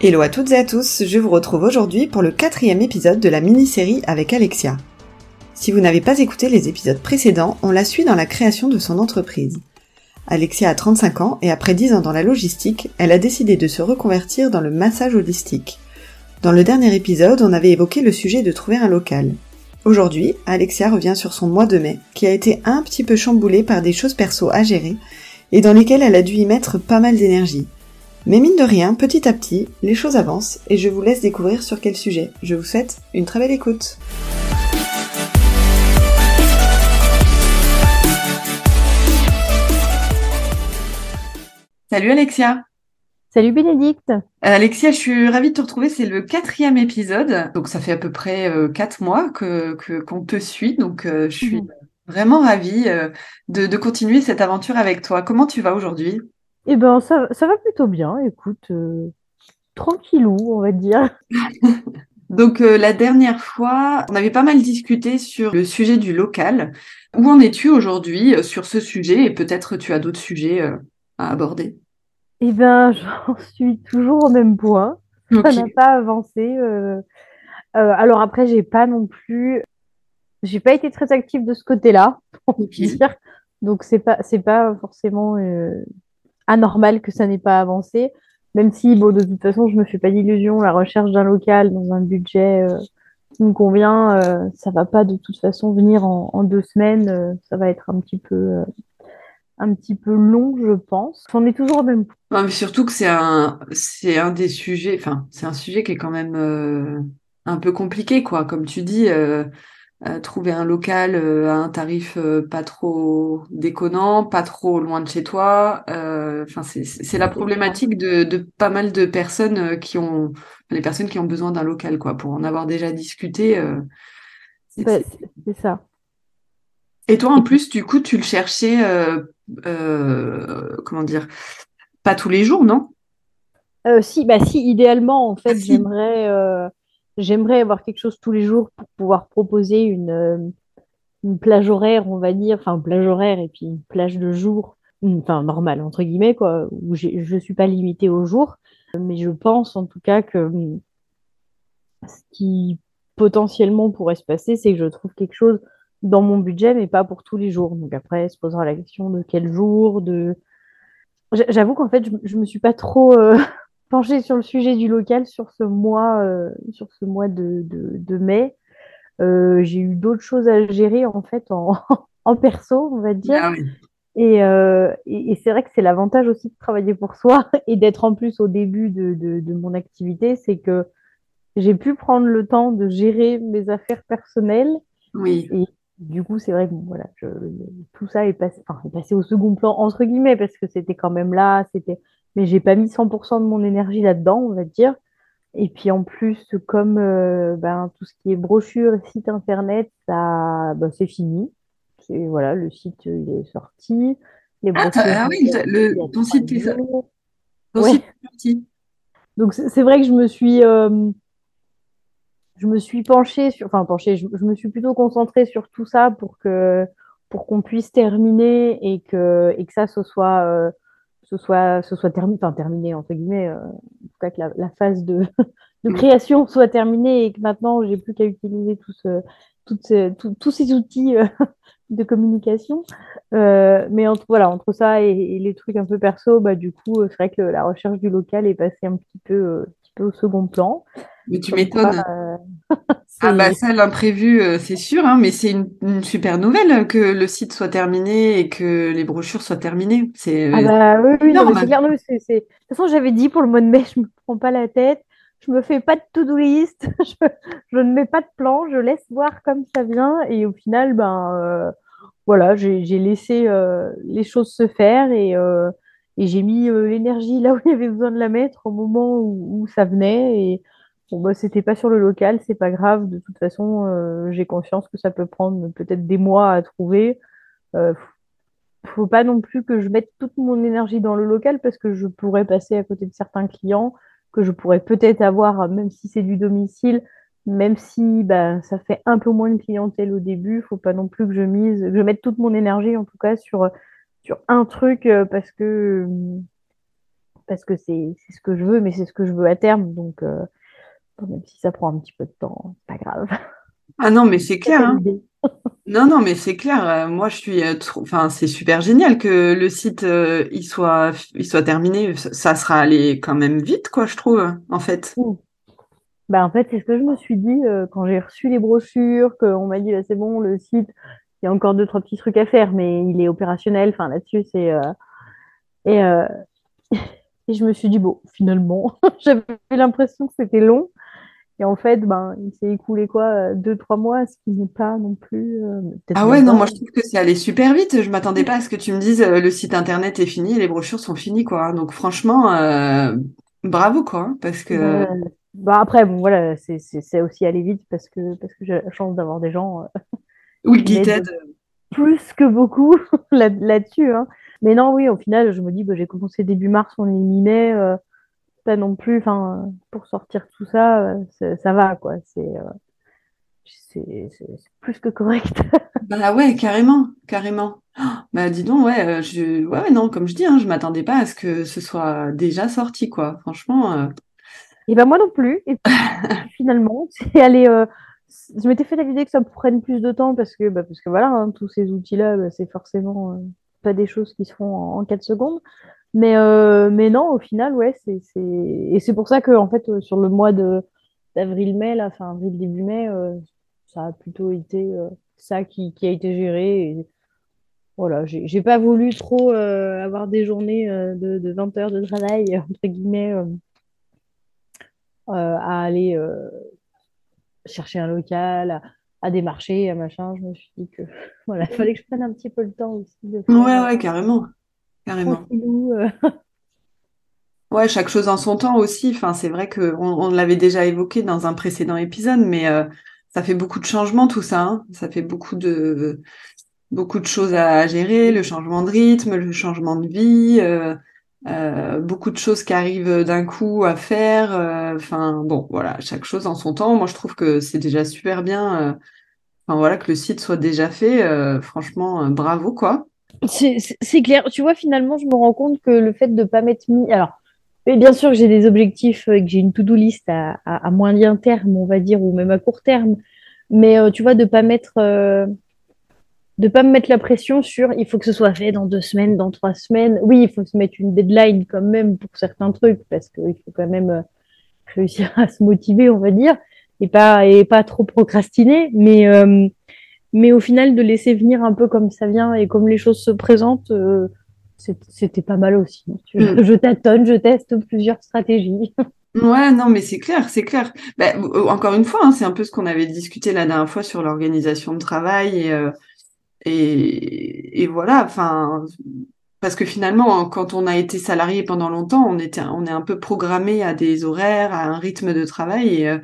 Hello à toutes et à tous, je vous retrouve aujourd'hui pour le quatrième épisode de la mini-série avec Alexia. Si vous n'avez pas écouté les épisodes précédents, on la suit dans la création de son entreprise. Alexia a 35 ans et après 10 ans dans la logistique, elle a décidé de se reconvertir dans le massage holistique. Dans le dernier épisode, on avait évoqué le sujet de trouver un local. Aujourd'hui, Alexia revient sur son mois de mai, qui a été un petit peu chamboulé par des choses perso à gérer, et dans lesquelles elle a dû y mettre pas mal d'énergie. Mais mine de rien, petit à petit, les choses avancent et je vous laisse découvrir sur quel sujet. Je vous souhaite une très belle écoute. Salut Alexia Salut Bénédicte euh, Alexia, je suis ravie de te retrouver, c'est le quatrième épisode, donc ça fait à peu près euh, quatre mois que qu'on te suit, donc euh, je suis mhm. vraiment ravie de, de continuer cette aventure avec toi. Comment tu vas aujourd'hui? Eh ben, ça, va plutôt bien, écoute, euh, tranquillou, on va dire. Donc euh, la dernière fois, on avait pas mal discuté sur le sujet du local. Où en es-tu aujourd'hui euh, sur ce sujet et peut-être tu as d'autres sujets à aborder? Eh bien, j'en suis toujours au même point. Ça n'a pas avancé. alors après, j'ai pas non plus, j'ai pas été très active de ce côté-là, pour dire. Donc c'est pas, c'est pas forcément anormal que ça n'ait pas avancé. Même si, bon, de toute façon, je me fais pas d'illusions, la recherche d'un local dans un budget euh, qui me convient, euh, ça va pas de toute façon venir en, deux semaines. Euh, ça va être un petit peu, un petit peu long, je pense. On est toujours au même point. surtout que c'est un, c'est un des sujets, enfin, c'est un sujet qui est quand même un peu compliqué, quoi. Comme tu dis, euh, trouver un local euh, à un tarif euh, pas trop déconnant, pas trop loin de chez toi. Enfin, c'est la problématique de, de, pas mal de personnes qui ont, les personnes qui ont besoin d'un local, quoi. Pour en avoir déjà discuté. c'est ça. Et toi, en plus, du coup, tu le cherchais, comment dire, pas tous les jours, non? Si, bah si, idéalement, en fait, ah, j'aimerais J'aimerais avoir quelque chose tous les jours pour pouvoir proposer une, euh, une plage horaire, on va dire, enfin, une plage horaire et puis une plage de jour, enfin, normale, entre guillemets, quoi, où je ne suis pas limitée au jour. Mais je pense en tout cas que hum, ce qui potentiellement pourrait se passer, c'est que je trouve quelque chose dans mon budget, mais pas pour tous les jours. Donc après, se posera la question de quel jour, de... J'avoue qu'en fait, je, ne me suis pas trop euh, pencher sur le sujet du local sur ce mois, euh, sur ce mois de, de, mai. Euh, j'ai eu d'autres choses à gérer en fait en, en perso, on va dire. Ah euh, et, et, c'est vrai que c'est l'avantage aussi de travailler pour soi et d'être en plus au début de, de mon activité, c'est que j'ai pu prendre le temps de gérer mes affaires personnelles. Oui. Et du coup, c'est vrai que voilà, tout ça est passé, enfin, est passé au second plan entre guillemets parce que c'était quand même là, c'était mais j'ai pas mis 100% de mon énergie là-dedans, on va dire. Et puis en plus, comme euh, ben, tout ce qui est brochure et site internet, ça, ben, c'est fini. Voilà, le site il est sorti. ah, ah oui, le, ton site est, sorti. Donc c'est vrai que je me suis, euh, je me suis penchée sur, enfin penchée, je, je, me suis plutôt concentrée sur tout ça pour que pour qu'on puisse terminer et que et que ça ce soit euh, ce soit, ce soit terminé, enfin terminé entre guillemets, euh, en tout cas que la, phase de, de, création soit terminée et que maintenant j'ai plus qu'à utiliser tous tous ces outils euh, de communication. Euh, mais entre, voilà, entre ça et, les trucs un peu perso, bah, du coup, c'est vrai que la recherche du local est passée un petit peu, petit peu au second plan. Mais tu m'étonnes. Euh, ah bah ça, l'imprévu, euh, c'est sûr, hein, mais c'est une, super nouvelle que le site soit terminé et que les brochures soient terminées. C'est ah bah, oui, oui, non, clair. De toute façon, j'avais dit pour le mois de mai, je me prends pas la tête, je me fais pas de to-do list, je, ne mets pas de plan, je laisse voir comme ça vient et au final, ben euh, voilà, j'ai laissé les choses se faire et et j'ai mis l'énergie là où il y avait besoin de la mettre au moment où, ça venait et Bon, bah, c'était pas sur le local, c'est pas grave. De toute façon, euh, j'ai confiance que ça peut prendre peut-être des mois à trouver. Euh, faut pas non plus que je mette toute mon énergie dans le local parce que je pourrais passer à côté de certains clients que je pourrais peut-être avoir, même si c'est du domicile, même si bah, ça fait un peu moins de clientèle au début. Faut pas non plus que je mise, que je mette toute mon énergie en tout cas sur, sur un truc euh, parce que parce que c'est ce que je veux, mais c'est ce que je veux à terme. Donc, euh, même si ça prend un petit peu de temps, c'est pas grave. Ah non, mais c'est clair. Hein. Non, non, mais c'est clair. Euh, moi, je suis. Euh, enfin, c'est super génial que le site il soit, il soit terminé. Ça sera allé quand même vite, quoi, je trouve, en fait. Bah, en fait, c'est ce que je me suis dit quand j'ai reçu les brochures, qu'on m'a dit là, c'est bon, le site, il y a encore deux, trois petits trucs à faire, mais il est opérationnel. Enfin, là-dessus, c'est. Et, et je me suis dit, bon, finalement, j'avais l'impression que c'était long. Et en fait, ben, il s'est écoulé quoi, euh, deux, trois mois, ce qui n'est pas non plus. Euh, ah ouais, non, moi je trouve que c'est allé super vite. Je m'attendais pas à ce que tu me dises euh, le site internet est fini et les brochures sont finies, quoi. Donc franchement, bravo, quoi, hein, parce que. bah après, bon, voilà, c'est aussi allé vite parce que, parce que j'ai la chance d'avoir des gens. Oui, qui t'aident. Plus que beaucoup là-dessus. hein. Mais non, oui, au final, je me dis, bah, j'ai commencé début mars, on est mi-mai, euh, pas non plus, enfin, pour sortir tout ça, euh, ça va, quoi. Euh, c'est plus que correct. bah ouais, carrément, carrément. bah dis donc, ouais, je, ouais, non, comme je dis, hein, je m'attendais pas à ce que ce soit déjà sorti, quoi. Franchement. Et ben moi non plus. Et finalement, c'est allé. Je m'étais fait l'idée que ça me prenne plus de temps parce que, bah, parce que voilà, hein, tous ces outils-là, bah, c'est forcément pas des choses qui se font en, 4 secondes. Mais, euh, mais non, au final, ouais, c'est, et c'est pour ça que, en fait, euh, sur le mois d'avril-mai, là, fin avril, début mai, euh, ça a plutôt été ça qui, qui, a été géré. Et, voilà, j'ai, j'ai pas voulu trop avoir des journées de, de, 20 heures de travail, entre guillemets, à aller chercher un local, à des marchés, à machin, je me suis dit que voilà, il fallait que je prenne un petit peu le temps aussi. De faire, ouais, ouais, carrément. Carrément. Euh. ouais, chaque chose en son temps aussi. Enfin, c'est vrai qu'on on, l'avait déjà évoqué dans un précédent épisode, mais euh, ça fait beaucoup de changements tout ça. Hein. Ça fait beaucoup de beaucoup de choses à gérer, le changement de rythme, le changement de vie, euh, beaucoup de choses qui arrivent d'un coup à faire. Enfin, bon, voilà, chaque chose en son temps. Moi, je trouve que c'est déjà super bien voilà, que le site soit déjà fait, euh, franchement, euh, bravo, quoi. C'est clair. Tu vois, finalement, je me rends compte que le fait de ne pas m'être mis. Alors, bien sûr que j'ai des objectifs et que j'ai une to-do list à, à, moyen terme, on va dire, ou même à court terme. Mais euh, tu vois, de pas mettre. De pas me mettre la pression sur il faut que ce soit fait dans deux semaines, dans trois semaines. Oui, il faut se mettre une deadline quand même pour certains trucs parce qu'il faut quand même réussir à se motiver, on va dire et pas et pas trop procrastiner, mais euh, mais au final de laisser venir un peu comme ça vient et comme les choses se présentent, euh, c'était pas mal aussi. Mm. Je, tâtonne, je teste plusieurs stratégies. Ouais, non, mais c'est clair, c'est clair. Bah, encore une fois, hein, c'est un peu ce qu'on avait discuté la dernière fois sur l'organisation de travail et, euh, et, et, voilà. Enfin, parce que finalement, quand on a été salarié pendant longtemps, on était, on est un peu programmé à des horaires, à un rythme de travail et,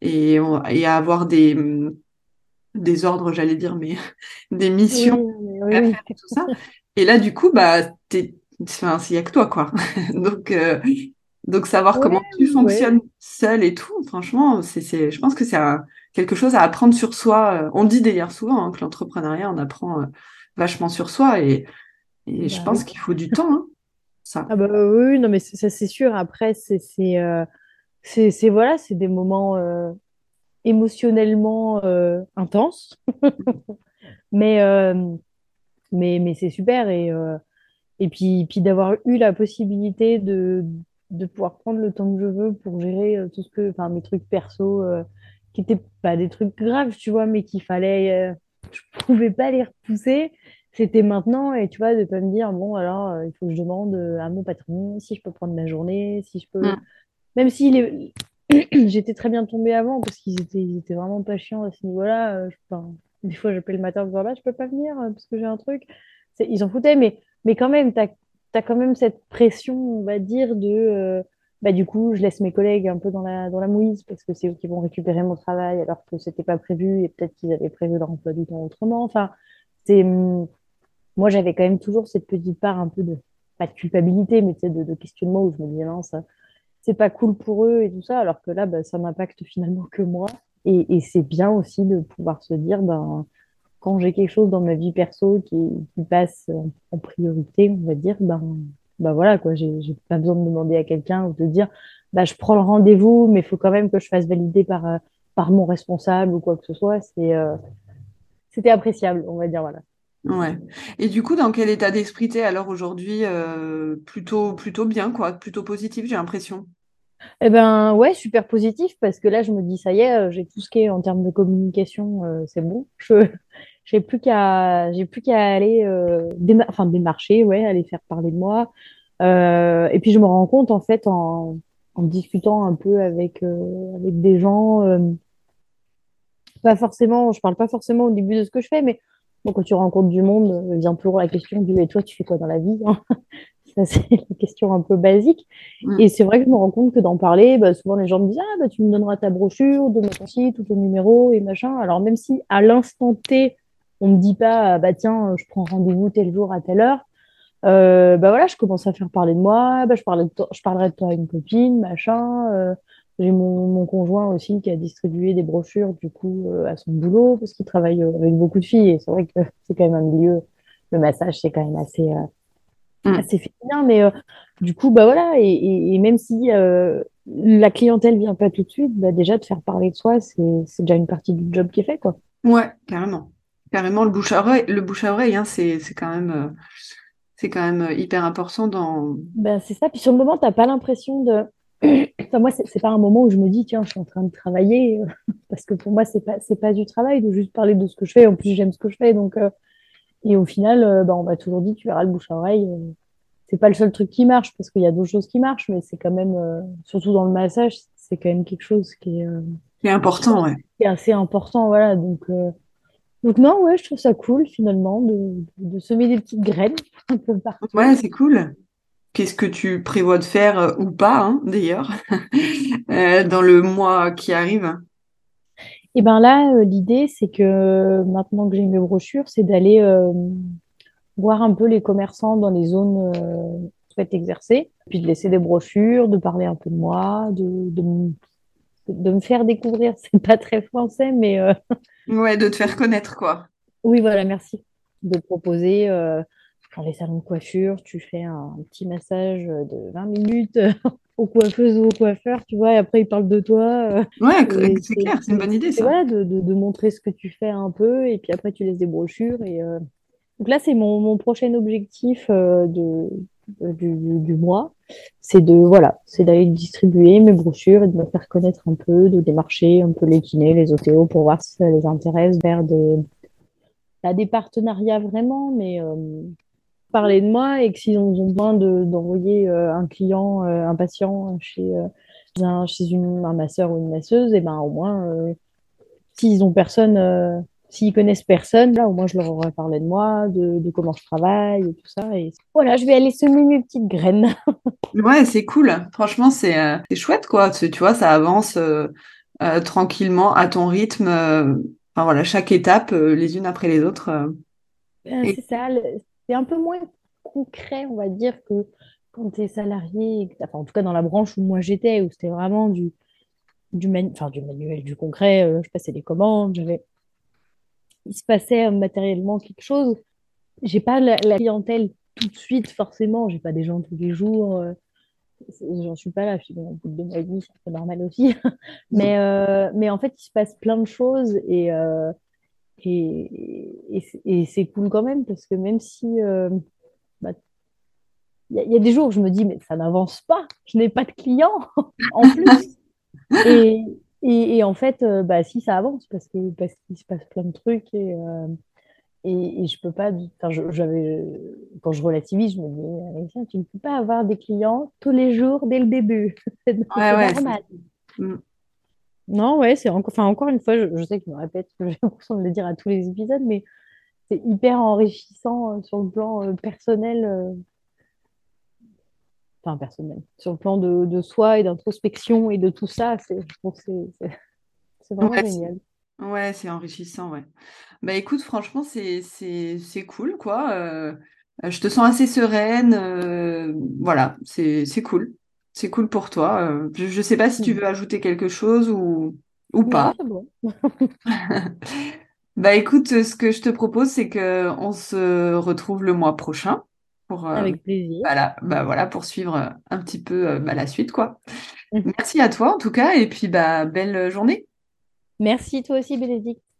et, et à avoir des, des ordres, j'allais dire, mais des missions et tout ça. Et là, du coup, bah, il n'y a que toi, quoi. donc, euh, donc, savoir comment tu fonctionnes seul et tout, franchement, c'est, je pense que c'est quelque chose à apprendre sur soi. On dit d'ailleurs souvent hein, que l'entrepreneuriat, on apprend euh, vachement sur soi et, et je bah pense qu'il faut du temps. Hein, ça. Ah bah oui, non, mais ça, c'est sûr. Après, c'est. Euh, c'est voilà, c'est des moments euh, émotionnellement euh, intenses, mais, euh, mais, mais c'est super. Et, et puis, puis d'avoir eu la possibilité de, de pouvoir prendre le temps que je veux pour gérer tout ce que, enfin, mes trucs perso, qui n'étaient pas des trucs graves, tu vois, mais qu'il fallait, je pouvais pas les repousser c'était maintenant et tu vois de pas me dire bon alors il faut que je demande à mon patron si je peux prendre ma journée si je peux mm. Même si j'étais très bien tombée avant parce qu'ils étaient, étaient vraiment pas chiants à ce niveau-là. Euh, des fois, j'appelle le matin en disant là, je peux pas venir euh, parce que j'ai un truc. Ils en foutaient, mais, mais quand même, tu as, quand même cette pression, on va dire, de. Euh, bah, du coup, je laisse mes collègues un peu dans la, dans la mouise parce que c'est eux qui vont récupérer mon travail alors que c'était pas prévu et peut-être qu'ils avaient prévu leur emploi du temps autrement. Enfin, c'est. Hum, moi, j'avais quand même toujours cette petite part un peu de. Pas de culpabilité, mais de, de questionnement où je me disais, non, ça c'est pas cool pour eux et tout ça, alors que là, bah, ça m'impacte finalement que moi. Et, c'est bien aussi de pouvoir se dire, ben, quand j'ai quelque chose dans ma vie perso qui, passe en priorité, on va dire, ben, bah voilà, quoi, j'ai pas besoin de demander à quelqu'un ou de dire, bah, je prends le rendez-vous, mais il faut quand même que je fasse valider par, euh, par mon responsable ou quoi que ce soit. C'est, euh, c'était appréciable, on va dire, voilà. Ouais. Et du coup, dans quel état d'esprit t'es alors aujourd'hui? euh, plutôt, plutôt bien, quoi, plutôt positif, j'ai l'impression? Eh ben ouais, super positif parce que là, je me dis, ça y est, euh, j'ai tout ce qui est en termes de communication, euh, c'est bon. Je j'ai plus qu'à aller euh, démarcher, aller faire parler de moi. Euh, et puis je me rends compte en fait en, discutant un peu avec des gens, pas forcément, je parle pas forcément au début de ce que je fais, mais bon, quand tu rencontres du monde, vient toujours la question du et toi, tu fais quoi dans la vie? hein? Ça, c'est une question un peu basique. Mm. Et c'est vrai que je me rends compte que d'en parler, bah, souvent les gens me disent, ah, bah, tu me donneras ta brochure, donne ton site ou ton numéro et machin. Alors même si à l'instant T, on me dit pas, ah, bah tiens, je prends rendez-vous tel jour à telle heure, euh, bah voilà, je commence à faire parler de moi, bah, je parlais de je parlerai de toi à une copine, machin. euh, j'ai mon, mon conjoint aussi qui a distribué des brochures du coup euh, à son boulot parce qu'il travaille euh, avec beaucoup de filles et c'est vrai que c'est quand même un milieu, le massage c'est quand même assez euh, Mm. assez féminin, mais euh, du coup, bah voilà, et, et- et même si euh, la clientèle vient pas tout de suite, bah déjà de faire parler de soi, c'est c'est déjà une partie du job qui est fait, quoi. Ouais, carrément. Carrément, le bouche à oreille, le bouche à oreille, hein, c'est, c'est quand même, euh, c'est quand même euh, hyper important dans. Ben, c'est ça, puis sur le moment, t'as pas l'impression de... Enfin, moi, c'est c'est pas un moment où je me dis, tiens, je suis en train de travailler, parce que pour moi, c'est pas, c'est pas du travail de juste parler de ce que je fais, en plus, j'aime ce que je fais, donc... euh, Et au final, euh, bah, on m'a toujours dit, tu verras le bouche à oreille, euh, c'est pas le seul truc qui marche, parce qu'il y a d'autres choses qui marchent, mais c'est quand même, euh, surtout dans le massage, c'est quand même quelque chose qui est, euh, C'est important, ouais. qui est assez important, voilà. Donc, euh, donc non, ouais, je trouve ça cool finalement de, de semer des petites graines un peu partout. Ouais, c'est cool. Qu'est-ce que tu prévois de faire euh, ou pas, hein, d'ailleurs, euh, dans le mois qui arrive? Et ben là, euh, l'idée, c'est que maintenant que j'ai mes brochures, c'est d'aller euh, voir un peu les commerçants dans les zones euh, qui souhaitent exercer, puis de laisser des brochures, de parler un peu de moi, de, de, me de me faire découvrir. C'est pas très français, mais euh, Ouais, de te faire connaître, quoi. oui, voilà, merci. De proposer euh, dans les salons de coiffure, tu fais un, petit massage de 20 minutes aux coiffeuses ou aux coiffeurs, tu vois, et après ils parlent de toi. euh, Ouais, c'est clair, c'est une bonne idée, ça. voilà, de, de, de montrer ce que tu fais un peu, et puis après tu laisses des brochures. Et, euh, Donc là, c'est mon, mon prochain objectif euh, de, du, du, du mois, c'est de, voilà, c'est d'aller distribuer mes brochures et de me faire connaître un peu, de démarcher un peu les kinés, les OTO pour voir si ça les intéresse vers des, pas des partenariats vraiment, mais euh, parler de moi et que s'ils ont besoin de, d'envoyer euh, un client, euh, un patient chez, euh, un, chez une, un masseur ou une masseuse, et ben au moins, s'ils ont personne, s'ils connaissent personne, là au moins je leur aurais parlé de moi, de, de comment je travaille et tout ça. Et voilà, je vais aller semer mes petites graines. Ouais, c'est cool. Franchement, c'est euh, chouette, quoi. Tu, tu vois, ça avance euh, euh, tranquillement à ton rythme. Enfin, voilà, chaque étape, les unes après les autres. Et c'est ça, le- c'est un peu moins concret, on va dire, que quand tu es salarié, enfin, en tout cas dans la branche où moi j'étais, où c'était vraiment du, du, manu- du manuel, du concret, euh, je passais des commandes, il se passait euh, matériellement quelque chose. J'ai pas la, clientèle tout de suite, forcément, j'ai pas des gens tous les jours, euh, j'en suis pas là, je suis au bout de deux mois c'est normal aussi. Mais, mais en fait, il se passe plein de choses et, et, et, c'est et c'est cool quand même parce que même si euh, bah, il y, a- des jours où je me dis, mais ça n'avance pas, je n'ai pas de clients en plus. Et, et, et en fait, euh, bah, si ça avance parce que parce qu'il se passe plein de trucs et, euh, et, et je peux pas. Enfin, je- j'avais quand je relativise, je me dis, Alexia, tu ne peux pas avoir des clients tous les jours dès le début. C'est ouais, ouais, c'est normal. Non, ouais, c'est encore, enfin, encore une fois, je, je sais que je me répète, j'ai l'impression de le dire à tous les épisodes, mais c'est hyper enrichissant euh, sur le plan euh, personnel, euh, enfin personnel, sur le plan de, de soi et d'introspection et de tout ça, c'est, je vraiment Ouais, c'est génial. ouais, c'est enrichissant, ouais. Bah écoute, franchement, c'est c'est c'est cool, quoi. euh, je te sens assez sereine. euh, voilà, c'est c'est cool. C'est cool pour toi. euh, je, je sais pas si tu Mm. veux ajouter quelque chose ou ou pas. bon. Bah écoute, ce que je te propose, c'est que on se retrouve le mois prochain. pour, Avec plaisir. Voilà, bah voilà, pour suivre un petit peu bah, la suite, quoi. Merci à toi en tout cas, et puis bah, belle journée. Merci toi aussi, Bénédicte.